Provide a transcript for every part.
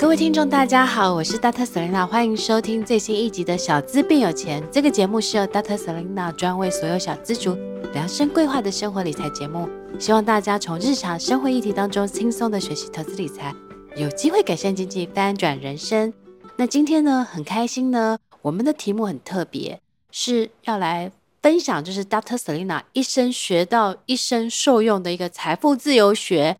各位听众，大家好，我是 Dr. Selina，欢迎收听最新一集的《小资变有钱》。这个节目是由 Dr. Selina 专为所有小资族量身规划的生活理财节目，希望大家从日常生活议题当中轻松的学习投资理财，有机会改善经济，翻转人生。那今天呢，很开心呢，我们的题目很特别，是要来分享，就是 Dr. Selina 一生学到、一生受用的一个财富自由学。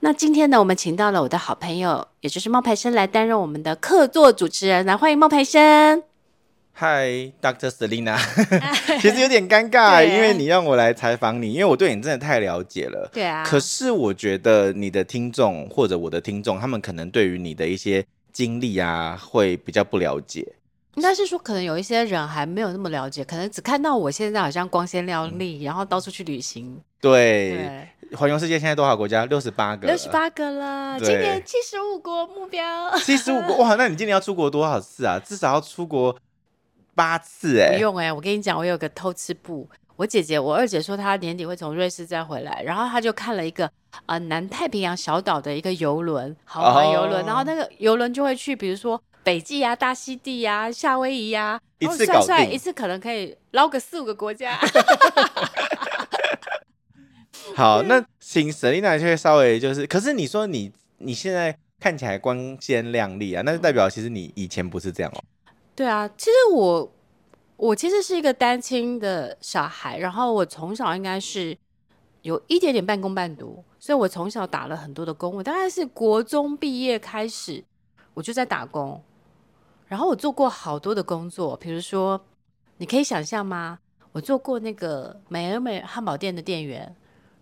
那今天呢，我们请到了我的好朋友，也就是冒牌生来担任我们的客座主持人，来欢迎冒牌生。Hi，Dr. Selina，其实有点尴尬，因为你让我来采访你，因为我对你真的太了解了。对啊。可是我觉得你的听众或者我的听众，他们可能对于你的一些经历啊，会比较不了解。应该是说，可能有一些人还没有那么了解，可能只看到我现在好像光鲜亮丽，嗯、然后到处去旅行。对。对环游世界现在多少国家？六十八个。六十八个了，今年七十五国目标。七十五国 哇！那你今年要出国多少次啊？至少要出国八次哎、欸。不用哎、欸，我跟你讲，我有个偷吃部。我姐姐，我二姐说她年底会从瑞士再回来，然后她就看了一个啊、呃、南太平洋小岛的一个游轮，豪华游轮，哦、然后那个游轮就会去，比如说北极呀、啊、大溪地呀、啊、夏威夷呀、啊，一次搞定，一次可能可以捞个四五个国家。好，那请 Selena 就稍微就是，可是你说你你现在看起来光鲜亮丽啊，那就代表其实你以前不是这样哦。对啊，其实我我其实是一个单亲的小孩，然后我从小应该是有一点点半工半读，所以我从小打了很多的工，我大概是国中毕业开始我就在打工，然后我做过好多的工作，比如说你可以想象吗？我做过那个美而美汉堡店的店员。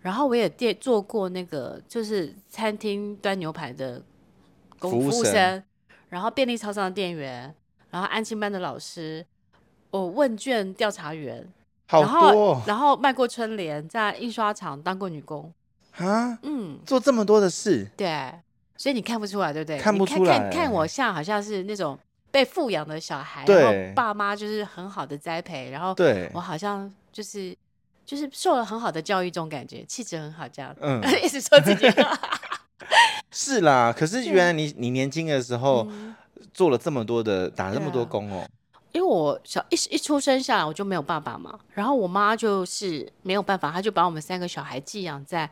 然后我也店做过那个，就是餐厅端牛排的服务生，然后便利超商的店员，然后安心班的老师，我问卷调查员，好多、哦然，然后卖过春联，在印刷厂当过女工，啊，嗯，做这么多的事，对，所以你看不出来，对不对？看不出来，看看，看我像好像是那种被富养的小孩，然后爸妈就是很好的栽培，然后对我好像就是。就是受了很好的教育，这种感觉，气质很好，这样。嗯，一直说自己。是啦，可是原来你你年轻的时候做了这么多的，打了这么多工哦。因为我小一一出生下来我就没有爸爸嘛，然后我妈就是没有办法，她就把我们三个小孩寄养在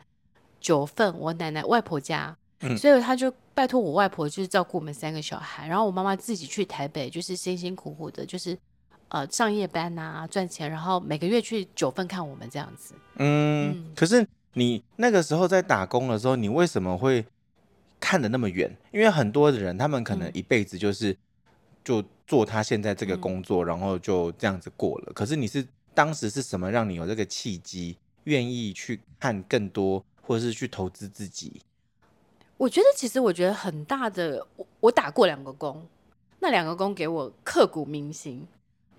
九份我奶奶外婆家，嗯，所以她就拜托我外婆就是照顾我们三个小孩，然后我妈妈自己去台北，就是辛辛苦苦的，就是。呃，上夜班呐、啊，赚钱，然后每个月去九份看我们这样子。嗯，嗯，可是你那个时候在打工的时候，你为什么会看得那么远？因为很多的人，他们可能一辈子就是就做他现在这个工作，嗯、然后就这样子过了。可是你是当时是什么让你有这个契机，愿意去看更多，或者是去投资自己？我觉得，其实我觉得很大的，我我打过两个工，那两个工给我刻骨铭心。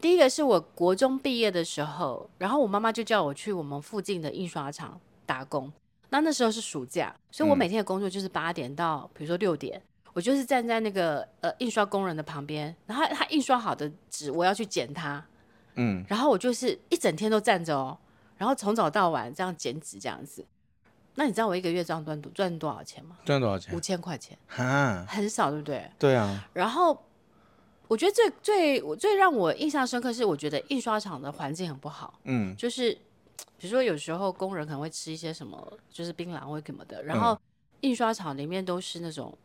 第一个是我国中毕业的时候，然后我妈妈就叫我去我们附近的印刷厂打工。那那时候是暑假，所以我每天的工作就是八点到，比如说六点，我就是站在那个呃印刷工人的旁边，然后他印刷好的纸我要去剪它，嗯，然后我就是一整天都站着哦，然后从早到晚这样剪纸这样子。那你知道我一个月这样赚多赚多少钱吗？赚多少钱？五千块钱，哈，很少，对不对？对啊。然后。我觉得最最我最让我印象深刻是，我觉得印刷厂的环境很不好。嗯，就是比如说有时候工人可能会吃一些什么，就是槟榔或什么的，然后印刷厂里面都是那种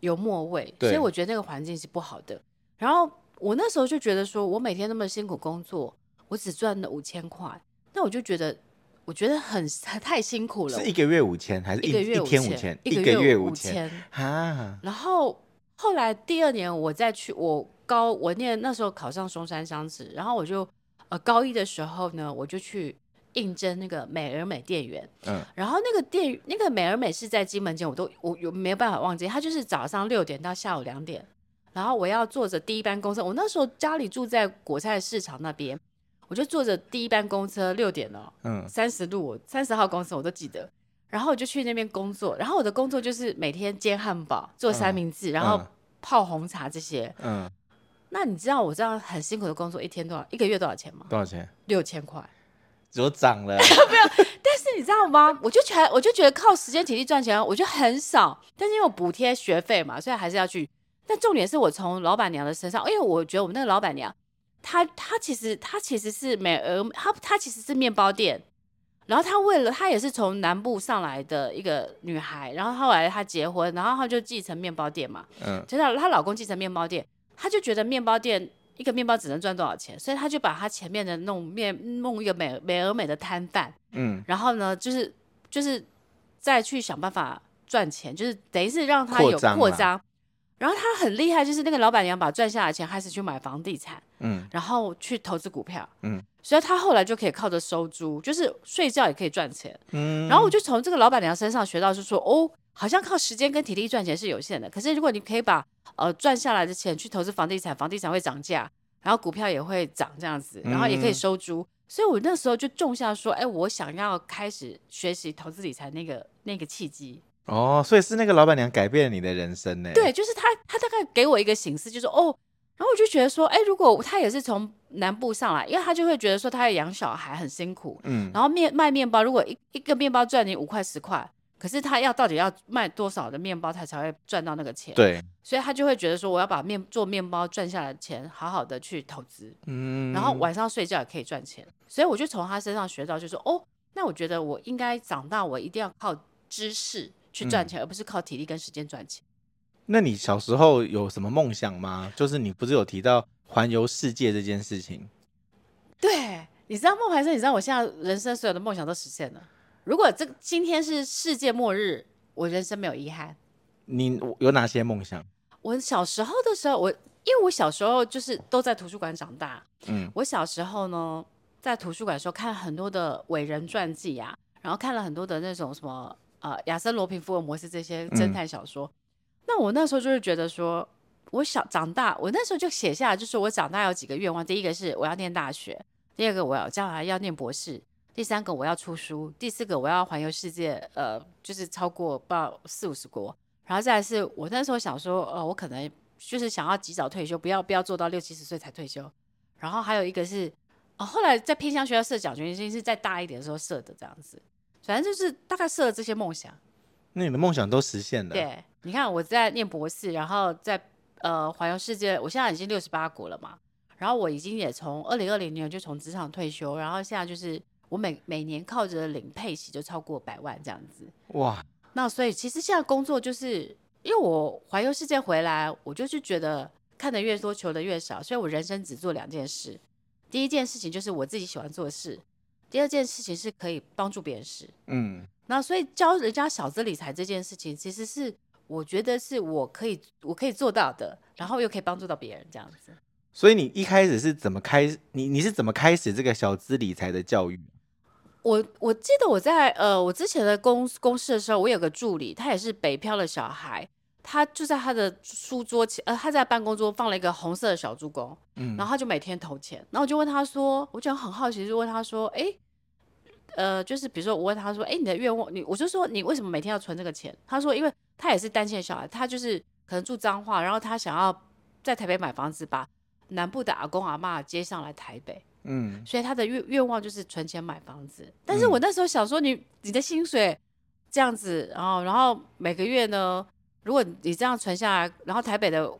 油墨味，所以我觉得那个环境是不好的。然后我那时候就觉得说，我每天那么辛苦工作，我只赚了五千块，那我就觉得我觉得很太辛苦了。是一个月五千还是一个月五千？一个月五千啊！然后后来第二年我再去我。高我念那时候考上松山商职，然后我就呃高一的时候呢，我就去应征那个美而美店员。嗯，然后那个店那个美而美是在金门街，我都我有没有办法忘记，他就是早上六点到下午两点，然后我要坐着第一班公车。我那时候家里住在果菜市场那边，我就坐着第一班公车六点了，嗯，三十路三十号公车我都记得，然后我就去那边工作，然后我的工作就是每天煎汉堡、做三明治，嗯、然后泡红茶这些，嗯。那你知道我这样很辛苦的工作一天多少？一个月多少钱吗？多少钱？六千块，有涨了。没有，但是你知道吗？我就觉得，我就觉得靠时间体力赚钱，我觉得很少。但是因为我补贴学费嘛，所以还是要去但重点是我从老板娘的身上，因为我觉得我们那个老板娘，她她其实她其实是美俄她她其实是面包店。然后她为了她也是从南部上来的一个女孩，然后后来她结婚，然后她就继承面包店嘛。嗯，知道她老公继承面包店，她就觉得面包店一个面包只能赚多少钱，所以他就把他前面的弄面弄一个美美而美的摊贩。嗯，然后呢，就是就是再去想办法赚钱，就是等于是让他有扩张。然后他很厉害，就是那个老板娘把赚下来的钱开始去买房地产，嗯，然后去投资股票，嗯。所以他后来就可以靠着收租，就是睡觉也可以赚钱。嗯，然后我就从这个老板娘身上学到，就是说，哦，好像靠时间跟体力赚钱是有限的。可是如果你可以把呃赚下来的钱去投资房地产，房地产会涨价，然后股票也会涨这样子，然后也可以收租。嗯、所以我那时候就种下说，哎，我想要开始学习投资理财那个那个契机。哦，所以是那个老板娘改变了你的人生呢？对，就是他，他大概给我一个形式，就是哦。然后我就觉得说，哎，如果他也是从南部上来，因为他就会觉得说，他要养小孩很辛苦，嗯，然后面卖面包，如果一一个面包赚你五块十块，可是他要到底要卖多少的面包，他才会赚到那个钱？对，所以他就会觉得说，我要把面做面包赚下来的钱，好好的去投资，嗯，然后晚上睡觉也可以赚钱，所以我就从他身上学到，就是说，哦，那我觉得我应该长大，我一定要靠知识去赚钱，嗯，而不是靠体力跟时间赚钱。那你小时候有什么梦想吗？就是你不是有提到环游世界这件事情？对，你知道梦还是你知道我现在人生所有的梦想都实现了。如果这今天是世界末日，我人生没有遗憾。你有哪些梦想？我小时候的时候，我因为我小时候就是都在图书馆长大。嗯，我小时候呢，在图书馆的时候看很多的伟人传记啊，然后看了很多的那种什么呃亚森罗平、福尔摩斯这些侦探小说。嗯那我那时候就是觉得说，我小长大，我那时候就写下来，就是我长大有几个愿望。第一个是我要念大学，第二个我要将来要念博士，第三个我要出书，第四个我要环游世界，呃，就是超过不知道四五十国。然后再来是我那时候想说，呃，我可能就是想要及早退休，不要不要做到六七十岁才退休。然后还有一个是，哦，后来在偏向学校设奖学金是再大一点的时候设的这样子，反正就是大概设了这些梦想。那你的梦想都实现了？对。你看我在念博士，然后在呃环游世界，我现在已经六十八国了嘛。然后我已经也从二零二零年就从职场退休，然后现在就是我每每年靠着领配息就超过百万这样子。哇！那所以其实现在工作就是因为我环游世界回来，我就是觉得看的越多求的越少，所以我人生只做两件事。第一件事情就是我自己喜欢做的事，第二件事情是可以帮助别人事。嗯。那所以教人家小资理财这件事情，其实是。我觉得是我可以我可以做到的，然后又可以帮助到别人这样子。所以你一开始是怎么开？你你是怎么开始这个小资理财的教育？我我记得我在呃我之前的公公司的时候，我有个助理，他也是北漂的小孩，他就在他的书桌前，呃他在办公桌放了一个红色的小猪公，嗯，然后他就每天投钱，然后我就问他说，我就很好奇，就问他说，哎，呃，就是比如说我问他说，哎，你的愿望，你我就说你为什么每天要存这个钱？他说因为。他也是单亲小孩，他就是可能住彰化，然后他想要在台北买房子，把南部的阿公阿嬷接上来台北。嗯，所以他的愿愿望就是存钱买房子。但是我那时候想说你，你你的薪水这样子，然后然后每个月呢，如果你这样存下来，然后台北的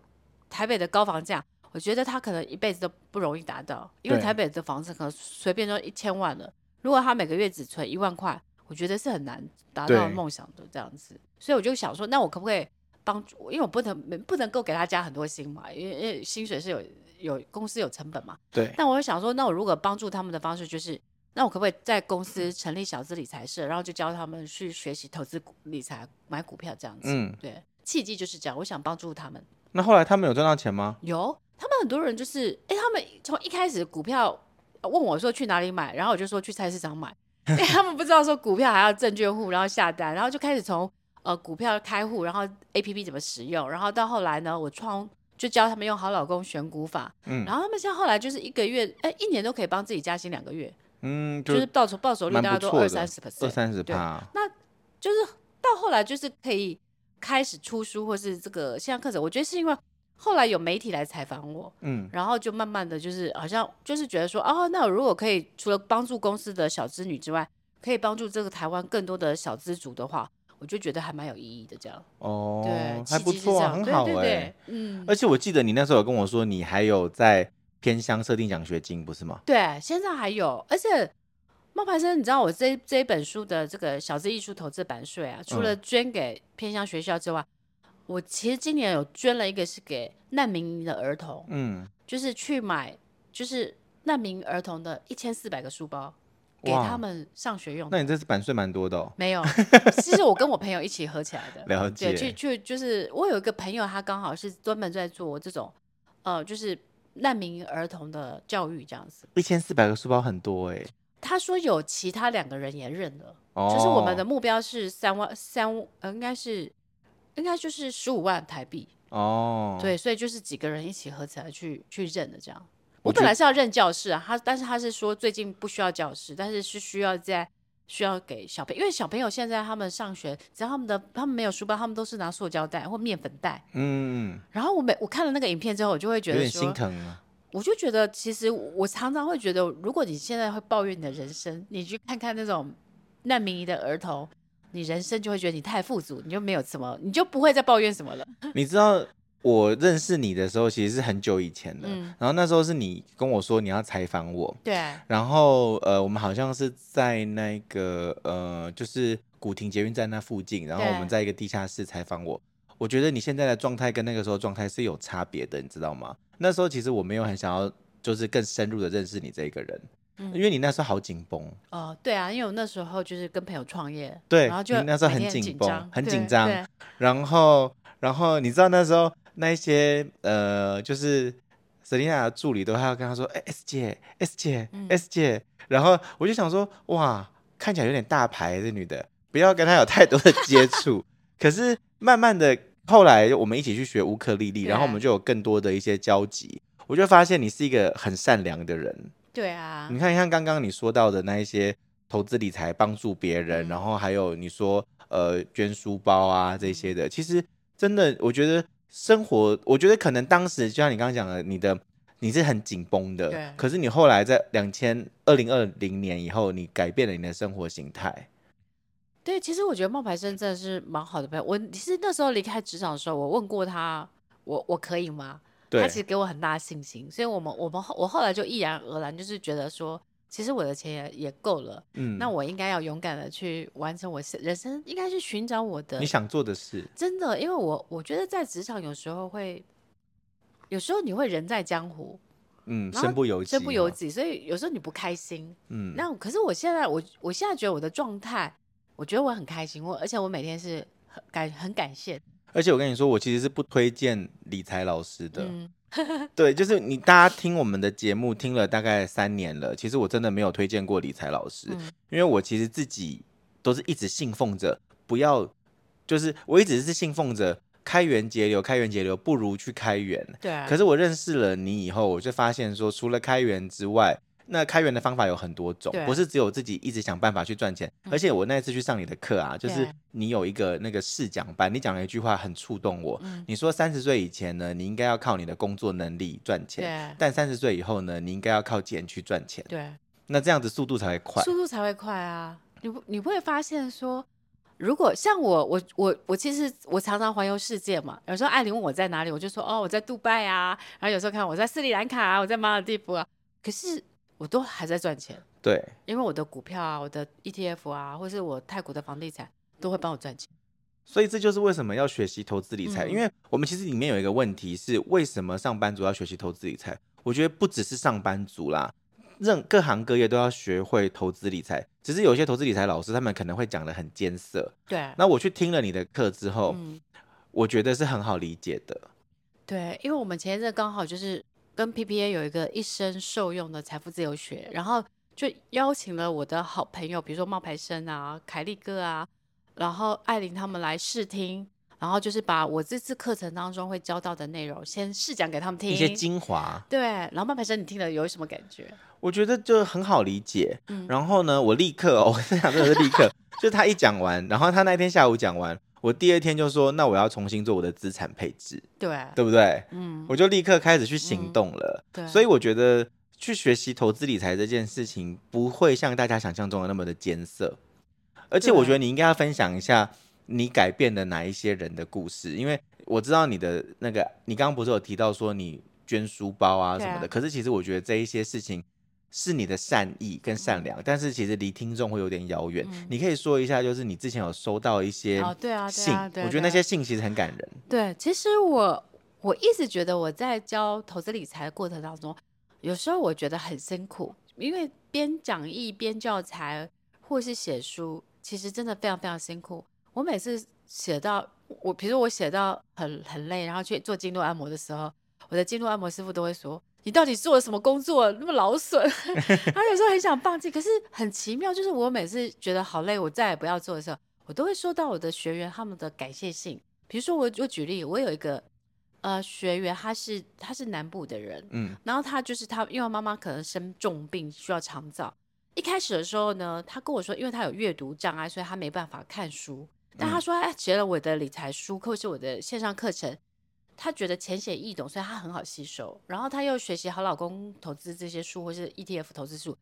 台北的高房价，我觉得他可能一辈子都不容易达到，因为台北的房子可能随便都一千万了。如果他每个月只存一万块。我觉得是很难达到梦想的这样子，所以我就想说，那我可不可以帮助？因为我不能不能够给他加很多薪嘛，因为因为薪水是有有公司有成本嘛。对。但我就想说，那我如果帮助他们的方式就是，那我可不可以在公司成立小资理财社，然后就教他们去学习投资理财、买股票这样子？嗯，对。契机就是这样，我想帮助他们。那后来他们有赚到钱吗？有，他们很多人就是，哎，他们从一开始股票问我说去哪里买，然后我就说去菜市场买。因为他们不知道说股票还要证券户，然后下单，然后就开始从呃股票开户，然后 APP 怎么使用，然后到后来呢，我创就教他们用好老公选股法，嗯，然后他们现在后来就是一个月，哎，一年都可以帮自己加薪两个月，嗯，就，就是报酬报酬率大概都二三十 percent，二三十趴，那就是到后来就是可以开始出书或是这个线上课程，我觉得是因为。后来有媒体来采访我，嗯，然后就慢慢的就是好像就是觉得说，哦，那我如果可以除了帮助公司的小资女之外，可以帮助这个台湾更多的小资族的话，我就觉得还蛮有意义的。这样哦，对，还不错啊，很好哎、欸。嗯，而且我记得你那时候有跟我说，你还有在偏乡设定奖学金，不是吗？对，现在还有，而且。冒牌生，你知道我这这一本书的这个小资艺术投资版税啊，除了捐给偏乡学校之外，嗯、我其实今年有捐了一个是给难民的儿童，嗯，就是去买就是难民儿童的一千四百个书包，给他们上学用。那你这次版税蛮多的哦？没有，其实我跟我朋友一起合起来的。了解。去去就是我有一个朋友，他刚好是专门在做这种呃，就是难民儿童的教育这样子。一千四百个书包很多哎、欸。他说有其他两个人也认了，哦、就是我们的目标是三万三，呃，应该是应该就是十五万台币哦。对，所以就是几个人一起合起来去去认的这样。我，本来是要认教室啊，他但是他是说最近不需要教室，但是是需要在需要给小朋友，因为小朋友现在他们上学，只要他们的他们没有书包，他们都是拿塑胶袋或面粉袋。嗯，然后我每我看了那个影片之后，我就会觉得说有点心疼啊。我就觉得，其实我常常会觉得，如果你现在会抱怨你的人生，你去看看那种难民营的儿童，你人生就会觉得你太富足，你就没有什么，你就不会再抱怨什么了。你知道我认识你的时候，其实是很久以前的，嗯、然后那时候是你跟我说你要采访我，对，然后呃，我们好像是在那个呃，就是古亭捷运站那附近，然后我们在一个地下室采访我。我觉得你现在的状态跟那个时候状态是有差别的，你知道吗？那时候其实我没有很想要，就是更深入的认识你这一个人，嗯、因为你那时候好紧绷。哦，对啊，因为我那时候就是跟朋友创业，对，然后就你那时候很紧绷，很紧张。然后，然后你知道那时候那一些呃，就是 Selina 的助理都还要跟他说：“哎，S 姐，S 姐，S 姐。”然后我就想说：“哇，看起来有点大牌，这女的，不要跟她有太多的接触。”可是慢慢的。后来我们一起去学乌克丽丽，然后我们就有更多的一些交集。我就发现你是一个很善良的人。对啊，你看像刚刚你说到的那一些投资理财、帮助别人，然后还有你说呃捐书包啊这些的，其实真的我觉得生活，我觉得可能当时就像你刚刚讲的，你的你是很紧绷的，对。可是你后来在两千二零二零年以后，你改变了你的生活形态。对，其实我觉得冒牌生真的是蛮好的朋友。我其实那时候离开职场的时候，我问过他，我我可以吗？对他其实给我很大的信心，所以我们我们后我后来就毅然而然，就是觉得说，其实我的钱也也够了，嗯，那我应该要勇敢的去完成我人生，应该去寻找我的你想做的事。真的，因为我我觉得在职场有时候会，有时候你会人在江湖，嗯，身不由己，身不由己，所以有时候你不开心，嗯，那可是我现在我我现在觉得我的状态。我觉得我很开心，我而且我每天是很感很感谢。而且我跟你说，我其实是不推荐理财老师的。嗯、对，就是你大家听我们的节目听了大概三年了，其实我真的没有推荐过理财老师，嗯、因为我其实自己都是一直信奉着不要，就是我一直是信奉着开源节流，开源节流不如去开源。对、啊。可是我认识了你以后，我就发现说，除了开源之外，那开源的方法有很多种，不是只有自己一直想办法去赚钱。嗯、而且我那次去上你的课啊，就是你有一个那个试讲班，你讲了一句话很触动我。嗯、你说三十岁以前呢，你应该要靠你的工作能力赚钱，但三十岁以后呢，你应该要靠钱去赚钱。对，那这样子速度才会快，速度才会快啊！你不你不会发现说，如果像我，我我我其实我常常环游世界嘛。有时候艾琳问我在哪里，我就说哦，我在杜拜啊。然后有时候看我在斯里兰卡啊，我在马尔地夫啊。可是我都还在赚钱，对，因为我的股票啊，我的 ETF 啊，或是我泰国的房地产都会帮我赚钱，所以这就是为什么要学习投资理财。嗯、因为我们其实里面有一个问题是，为什么上班族要学习投资理财？我觉得不只是上班族啦，任各行各业都要学会投资理财。只是有些投资理财老师他们可能会讲的很艰涩，对。那我去听了你的课之后，嗯、我觉得是很好理解的。对，因为我们前一阵刚好就是。跟 PPA 有一个一生受用的财富自由学，然后就邀请了我的好朋友，比如说冒牌生啊、凯利哥啊，然后艾琳他们来试听，然后就是把我这次课程当中会教到的内容先试讲给他们听，一些精华。对，然后冒牌生你听了有什么感觉？我觉得就很好理解。嗯，然后呢，我立刻、哦，我分享这个是立刻，就他一讲完，然后他那天下午讲完。我第二天就说，那我要重新做我的资产配置，对，对不对？嗯，我就立刻开始去行动了。嗯、对，所以我觉得去学习投资理财这件事情不会像大家想象中的那么的艰涩，而且我觉得你应该要分享一下你改变的哪一些人的故事？因为我知道你的那个，你刚刚不是有提到说你捐书包啊什么的，啊、可是其实我觉得这一些事情是你的善意跟善良，嗯、但是其实离听众会有点遥远。嗯、你可以说一下，就是你之前有收到一些信，对啊，信啊，我觉得那些信其实很感人。对，其实我我一直觉得我在教投资理财的过程当中，有时候我觉得很辛苦，因为边讲义、边教材或是写书，其实真的非常非常辛苦。我每次写到我，比如说我写到很很累，然后去做经络按摩的时候，我的经络按摩师傅都会说：“你到底做了什么工作，那么劳损？” 他有时候很想放弃，可是很奇妙，就是我每次觉得好累，我再也不要做的时候，我都会收到我的学员他们的感谢信。比如说我，我我举例，我有一个呃学员，他是他是南部的人，嗯，然后他就是他，因为妈妈可能生重病需要长照，一开始的时候呢，他跟我说，因为他有阅读障碍，所以他没办法看书。但他说，哎，学了我的理财书，或是我的线上课程，他觉得浅显易懂，所以他很好吸收。然后他又学习好老公投资这些书，或是 ETF 投资书。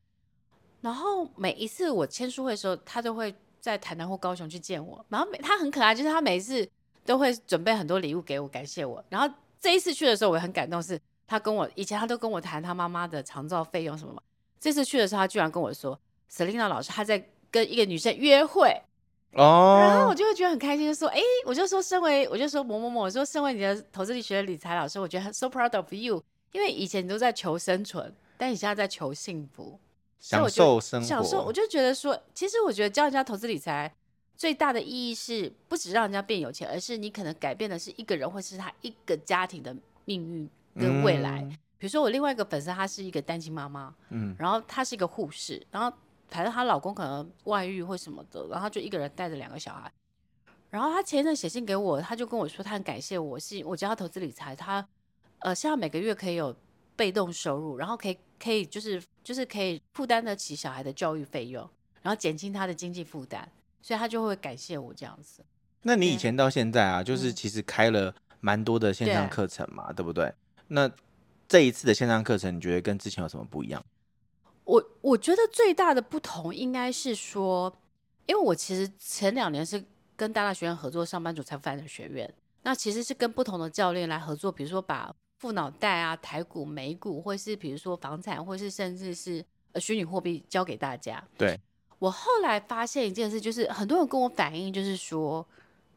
然后每一次我签书会的时候，他都会在台南或高雄去见我。然后每他很可爱，就是他每一次都会准备很多礼物给我，感谢我。然后这一次去的时候，我也很感动，是他跟我以前他都跟我谈他妈妈的长照费用什么嘛。这次去的时候，他居然跟我说，Selina 老师他在跟一个女生约会。哦，然后我就会觉得很开心，就说，哎，我就说，身为，我就说某某某，我说，身为你的投资理学的理财老师，我觉得很 so proud of you，因为以前你都在求生存，但你现在在求幸福，享受生活，享受。我就觉得说，其实我觉得教人家投资理财最大的意义是，不止让人家变有钱，而是你可能改变的是一个人或是他一个家庭的命运跟未来。嗯、比如说我另外一个粉丝，她是一个单亲妈妈，嗯，然后她是一个护士，然后。反正她老公可能外遇或什么的，然后她就一个人带着两个小孩。然后她前一阵写信给我，她就跟我说，她很感谢我，是我教她投资理财，她呃现在每个月可以有被动收入，然后可以可以就是就是可以负担得起小孩的教育费用，然后减轻她的经济负担，所以她就会感谢我这样子。那你以前到现在啊，就是其实开了蛮多的线上课程嘛，对，对不对？那这一次的线上课程，你觉得跟之前有什么不一样？我我觉得最大的不同应该是说，因为我其实前两年是跟大大学院合作上班族财富发展学院，那其实是跟不同的教练来合作，比如说把副脑袋啊、台股、美股，或是比如说房产，或是甚至是呃虚拟货币交给大家。对。我后来发现一件事，就是很多人跟我反映，就是说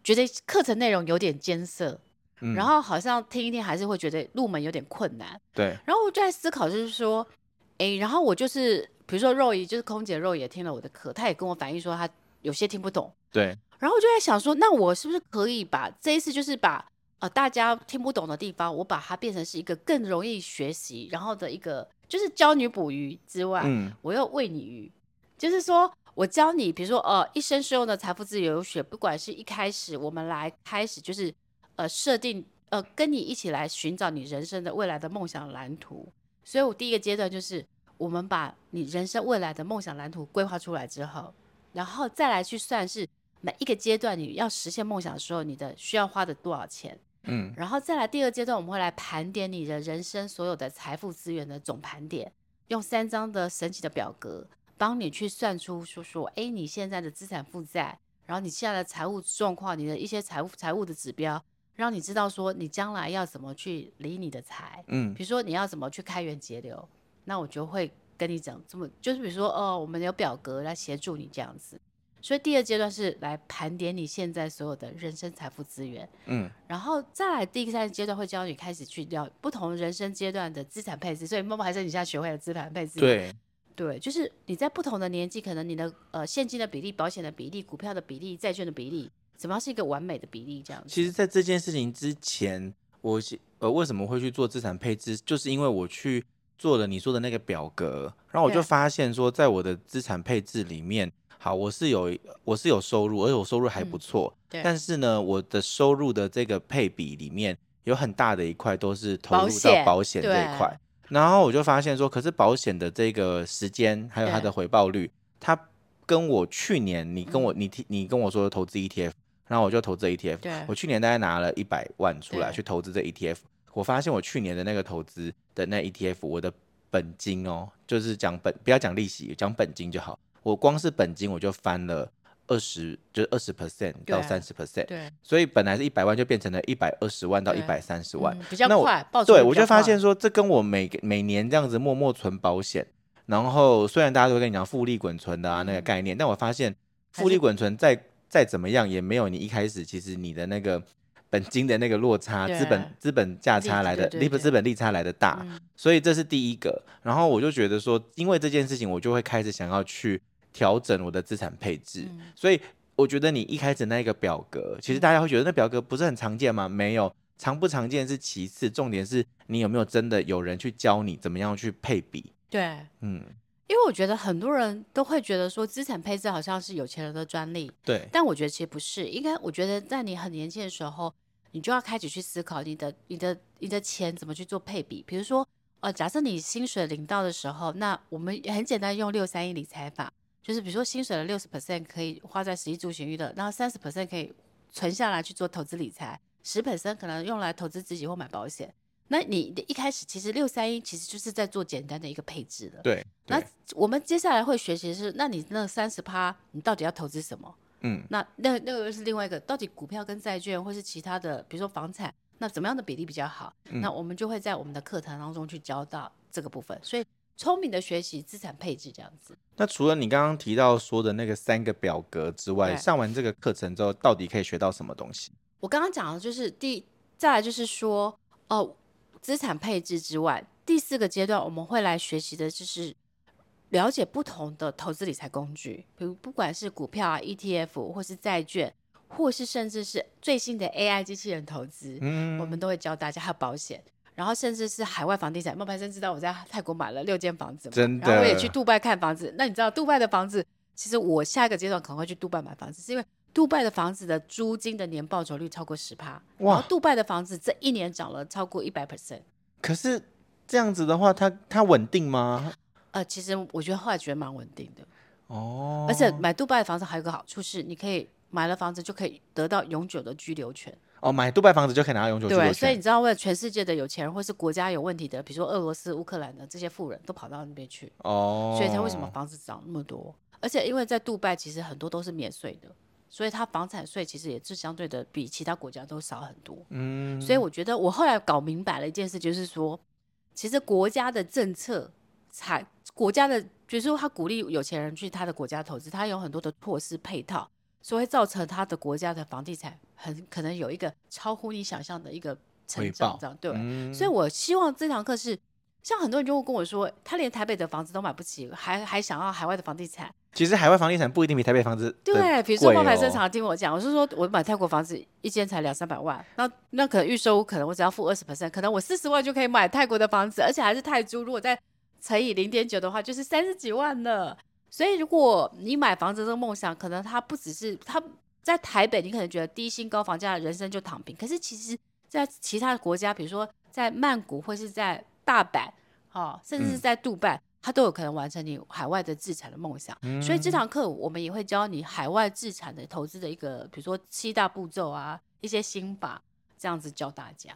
觉得课程内容有点艰涩，嗯，然后好像听一听还是会觉得入门有点困难。对。然后我就在思考，就是说。哎，然后我就是，比如说肉姨，就是空姐肉也听了我的课，她也跟我反映说她有些听不懂。对。然后我就在想说，那我是不是可以把这一次就是把呃大家听不懂的地方，我把它变成是一个更容易学习，然后的一个就是教你捕鱼之外，嗯，我又喂你鱼，就是说我教你，比如说呃一生适用的财富自由学，不管是一开始我们来开始就是呃设定呃跟你一起来寻找你人生的未来的梦想蓝图。所以，我第一个阶段就是，我们把你人生未来的梦想蓝图规划出来之后，然后再来去算是每一个阶段你要实现梦想的时候，你的需要花的多少钱。嗯，然后再来第二阶段，我们会来盘点你的人生所有的财富资源的总盘点，用三张的神奇的表格帮你去算出说说，哎，你现在的资产负债，然后你现在的财务状况，你的一些财务财务的指标。让你知道说你将来要怎么去理你的财，嗯，比如说你要怎么去开源节流，那我就会跟你讲这么，就是比如说哦，我们有表格来协助你这样子。所以第二阶段是来盘点你现在所有的人生财富资源，嗯，然后再来第三阶段会教你开始去聊不同人生阶段的资产配置。所以默默还是你现在学会了资产配置，对，对，就是你在不同的年纪，可能你的呃现金的比例、保险的比例、股票的比例、债券的比例。怎么样是一个完美的比例？这样子。其实，在这件事情之前，我呃为什么会去做资产配置，就是因为我去做了你说的那个表格，然后我就发现说，在我的资产配置里面，好，我是有我是有收入，而且我收入还不错。但是呢，我的收入的这个配比里面有很大的一块都是投入到保险这一块，然后我就发现说，可是保险的这个时间还有它的回报率，它跟我去年你跟我、嗯、你你跟我说的投资 ETF。然后我就投资 ETF，对。我去年大概拿了一百万出来去投资这 ETF，我发现我去年的那个投资的那 ETF，我的本金哦，就是讲本不要讲利息，讲本金就好，我光是本金我就翻了二十，就是二十 percent 到三十 percent，对，所以本来是一百万就变成了一百二十万到一百三十万，嗯，比较快。那我对，我就发现说，这跟我每每年这样子默默存保险，然后虽然大家都会跟你讲复利滚存的啊那个概念，嗯，但我发现复利滚存再再怎么样也没有你一开始其实你的那个。本金的那个落差，资本资本价差来的，利不资本利差来的大，嗯，所以这是第一个。然后我就觉得说，因为这件事情，我就会开始想要去调整我的资产配置，嗯。所以我觉得你一开始那个表格，其实大家会觉得那表格不是很常见吗？没有，常不常见是其次，重点是你有没有真的有人去教你怎么样去配比。对，嗯。因为我觉得很多人都会觉得说资产配置好像是有钱人的专利，对。但我觉得其实不是，应该我觉得在你很年轻的时候，你就要开始去思考你的、你的、你的钱怎么去做配比。比如说，呃，假设你薪水领到的时候，那我们很简单用六三一理财法，就是比如说薪水的六十 percent 可以花在食衣住行娱乐，然后三十 percent 可以存下来去做投资理财，十 percent 可能用来投资自己或买保险。那你的一开始其实六三一其实就是在做简单的一个配置的。对。那我们接下来会学习是，那你那三十趴，你到底要投资什么？嗯。那那那个是另外一个，到底股票跟债券或是其他的，比如说房产，那怎么样的比例比较好？嗯。那我们就会在我们的课堂当中去教到这个部分。所以聪明的学习资产配置这样子。那除了你刚刚提到说的那个三个表格之外，上完这个课程之后，到底可以学到什么东西？我刚刚讲的就是第，再来就是说哦。呃资产配置之外，第四个阶段我们会来学习的就是了解不同的投资理财工具，比如不管是股票啊、ETF，或是债券，或是甚至是最新的 AI 机器人投资，嗯，我们都会教大家。还有保险，然后甚至是海外房地产。冒牌生知道我在泰国买了六间房子，真的，然后我也去杜拜看房子。那你知道杜拜的房子，其实我下一个阶段可能会去杜拜买房子，是因为。杜拜的房子的租金的年报酬率超过十趴，哇！然后杜拜的房子这一年涨了超过一百 percent。可是这样子的话，它它稳定吗？呃，其实我觉得后来觉得蛮稳定的哦。而且买杜拜的房子还有个好处是，你可以买了房子就可以得到永久的居留权。哦，买杜拜房子就可以拿到永久居留权。对，所以你知道，为了全世界的有钱人或是国家有问题的，比如说俄罗斯、乌克兰的这些富人都跑到那边去哦，所以他为什么房子涨那么多？而且因为在杜拜，其实很多都是免税的。所以它房产税其实也是相对的比其他国家都少很多。嗯，所以我觉得我后来搞明白了一件事，就是说，其实国家的政策，才国家的，就是说他鼓励有钱人去他的国家投资，他有很多的措施配套，所以会造成他的国家的房地产很可能有一个超乎你想象的一个成长，这样对。嗯，所以我希望这堂课是，像很多人就会跟我说，他连台北的房子都买不起，还还想要海外的房地产。其实海外房地产不一定比台北房子贵，哦、对，比如说冒牌生常听我讲，我是说我买泰国房子一间才两三百万，那那可能预售可能我只要付二十 percent，可能我四十万就可以买泰国的房子，而且还是泰铢，如果再乘以零点九的话，就是三十几万了。所以如果你买房子这个梦想，可能它不只是它在台北，你可能觉得低薪高房价，人生就躺平。可是其实，在其他的国家，比如说在曼谷或是在大阪，哦，甚至是在杜拜。嗯他都有可能完成你海外的资产的梦想，嗯，所以这堂课我们也会教你海外资产的投资的一个，比如说七大步骤啊，一些心法，这样子教大家。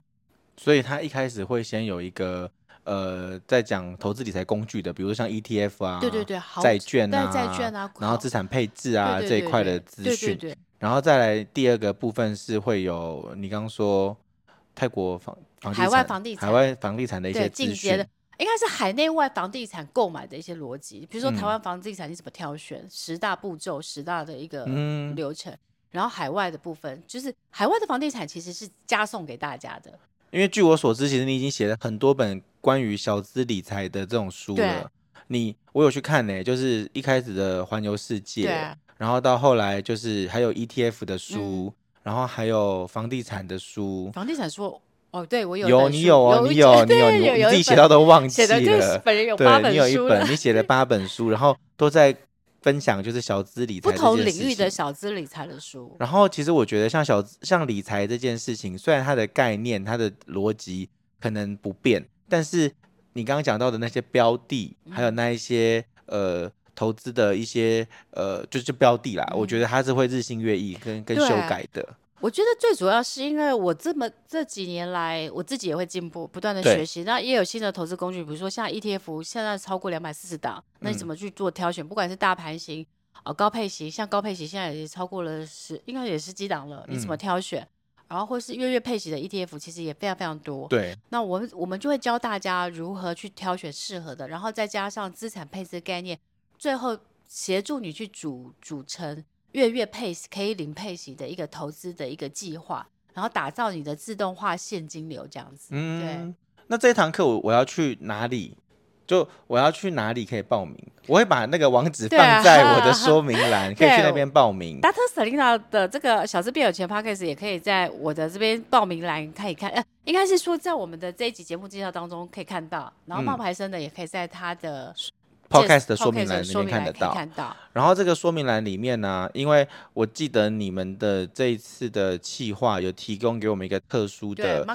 所以他一开始会先有一个呃，在讲投资理财工具的，比如说像 ETF 啊，对对对，债券啊，债券啊，然后资产配置啊这一块的资讯，然后再来第二个部分是会有你刚刚说泰国房房地产、海外房地产、海外房地产的一些资讯。应该是海内外房地产购买的一些逻辑，比如说台湾房地产你怎么挑选，嗯、十大步骤、十大的一个流程，嗯，然后海外的部分就是海外的房地产其实是加送给大家的。因为据我所知，其实你已经写了很多本关于小资理财的这种书了。你我有去看呢，就是一开始的环游世界，然后到后来就是还有 ETF 的书，嗯，然后还有房地产的书。房地产书。哦，对我有有你有哦，你有你有你有你自己写到都忘记了。本人有八本书，对，你有一本，你写了八本书，然后都在分享就是小资理财不同领域的小资理财的书。然后其实我觉得像小像理财这件事情，虽然它的概念、它的逻辑可能不变，但是你刚刚讲到的那些标的，还有那一些呃投资的一些呃就是标的啦，我觉得它是会日新月异跟跟修改的。我觉得最主要是因为我这么这几年来，我自己也会进步，不断的学习。那也有新的投资工具，比如说像 ETF，现在超过两百四十档，那你怎么去做挑选？嗯、不管是大盘型呃高配型，像高配型现在也超过了十，应该也是几档了，你怎么挑选？嗯、然后或是月月配息的 ETF，其实也非常非常多。对，那我们我们就会教大家如何去挑选适合的，然后再加上资产配置概念，最后协助你去组组成月月配息可以零配息的一个投资的一个计划，然后打造你的自动化现金流这样子。嗯，对。那这一堂课我我要去哪里？就我要去哪里可以报名？我会把那个网址放在我的 说明栏，啊、可以去那边报名。达特 Selina 的这个小资变有钱 Podcast 也可以在我的这边报名栏可以看，呃，应该是说在我们的这一集节目介绍当中可以看到，然后冒牌生的也可以在他的。Podcast 的说明栏里面看得到，看到。然后这个说明栏里面呢，因为我记得你们的这一次的企划有提供给我们一个特殊的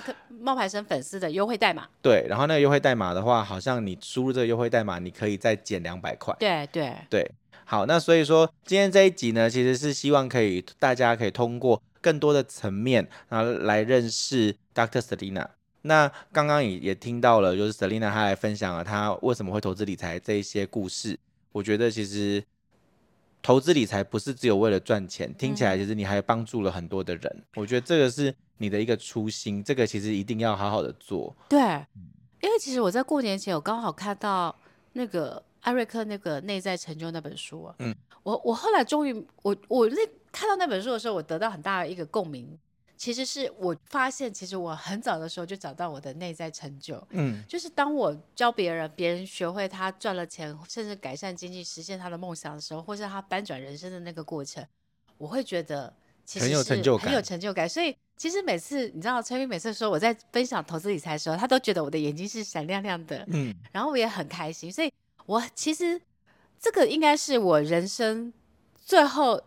冒牌生粉丝的优惠代码。对，然后那个优惠代码的话，好像你输入这个优惠代码，你可以再减两百块。对对对，好，那所以说今天这一集呢，其实是希望可以大家可以通过更多的层面，然后来认识 Dr. Selena。那刚刚也也听到了，就是 Selina 她来分享了她为什么会投资理财这一些故事。我觉得其实投资理财不是只有为了赚钱，听起来其实你还帮助了很多的人。嗯、我觉得这个是你的一个初心，这个其实一定要好好的做。对，因为其实我在过年前我刚好看到那个艾瑞克那个内在成就那本书，嗯，我我后来终于我我那看到那本书的时候，我得到很大的一个共鸣。其实是我发现，其实我很早的时候就找到我的内在成就。嗯，就是当我教别人，别人学会他赚了钱，甚至改善经济、实现他的梦想的时候，或是他翻转人生的那个过程，我会觉得其实是很有成就感，很有成就感。所以其实每次你知道，崔斌每次说我在分享投资理财的时候，他都觉得我的眼睛是闪亮亮的。嗯，然后我也很开心。所以我其实这个应该是我人生最后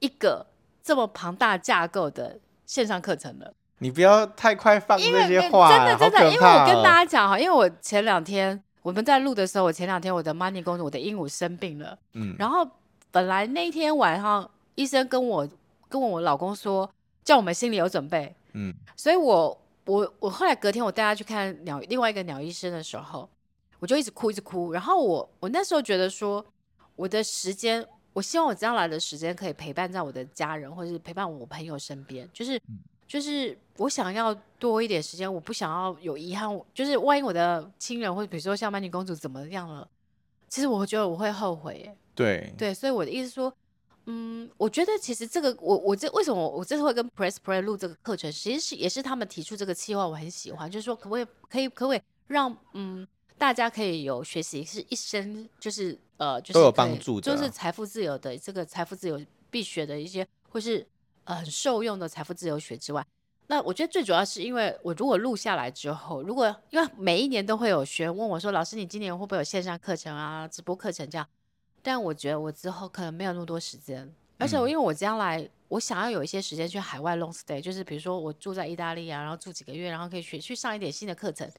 一个。这么庞大架构的线上课程了，你不要太快放那些话，真的真的，因为我跟大家讲哈，因为我前两天我们在录的时候，我前两天我的 Money 公主，我的鹦鹉生病了，嗯，然后本来那一天晚上医生跟我跟我老公说，叫我们心里有准备，嗯，所以我我我后来隔天我带他去看鸟另外一个鸟医生的时候，我就一直哭一直哭，然后我我那时候觉得说我的时间。我希望我将来的时间可以陪伴在我的家人，或者是陪伴我朋友身边。就是，就是我想要多一点时间，我不想要有遗憾。就是万一我的亲人，或者比如说像曼妮公主怎么样了，其实我觉得我会后悔。对对，所以我的意思说，嗯，我觉得其实这个，我我这为什么我我这次会跟 Press Play 录这个课程，其实是也是他们提出这个计划，我很喜欢。就是说，可不可以可以可不可以让嗯大家可以有学习是一生就是。呃，就是都有帮助的，就是财富自由的这个财富自由必学的一些，或是呃很受用的财富自由学之外，那我觉得最主要是因为我如果录下来之后，如果因为每一年都会有学员问我说，老师你今年会不会有线上课程啊、直播课程这样？但我觉得我之后可能没有那么多时间，而且我因为我将来我想要有一些时间去海外 long stay，就是比如说我住在意大利啊，然后住几个月，然后可以学去上一点新的课程，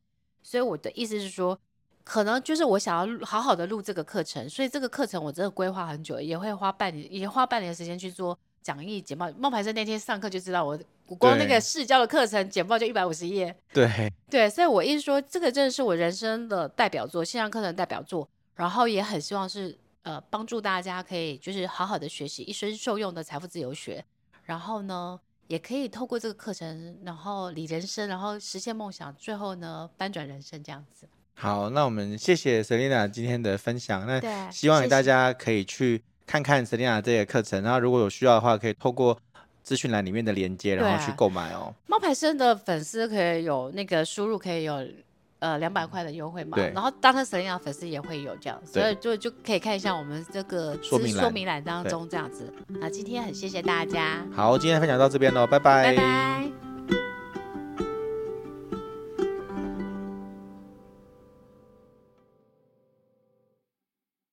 所以我的意思是说。可能就是我想要好好的录这个课程，所以这个课程我真的规划很久，也会花半年，也花半年时间去做讲义简报。冒牌生那天上课就知道我，我光那个试教的课程简报就一百五十页。对对，所以我一直说这个真的是我人生的代表作，线上课程代表作。然后也很希望是呃帮助大家可以就是好好的学习一生受用的财富自由学，然后呢也可以透过这个课程，然后理人生，然后实现梦想，最后呢翻转人生这样子。好，那我们谢谢 Selina 今天的分享。那希望大家可以去看看 Selina 这个课程，然后如果有需要的话，可以透过资讯栏里面的链接，然后去购买哦。冒牌生的粉丝可以有那个输入，可以有呃两百块的优惠嘛？对。然后 Dr. Selena 粉丝也会有这样，所以就就可以看一下我们这个说明说明栏当中这样子。那今天很谢谢大家。好，今天分享到这边喽，拜拜。拜拜。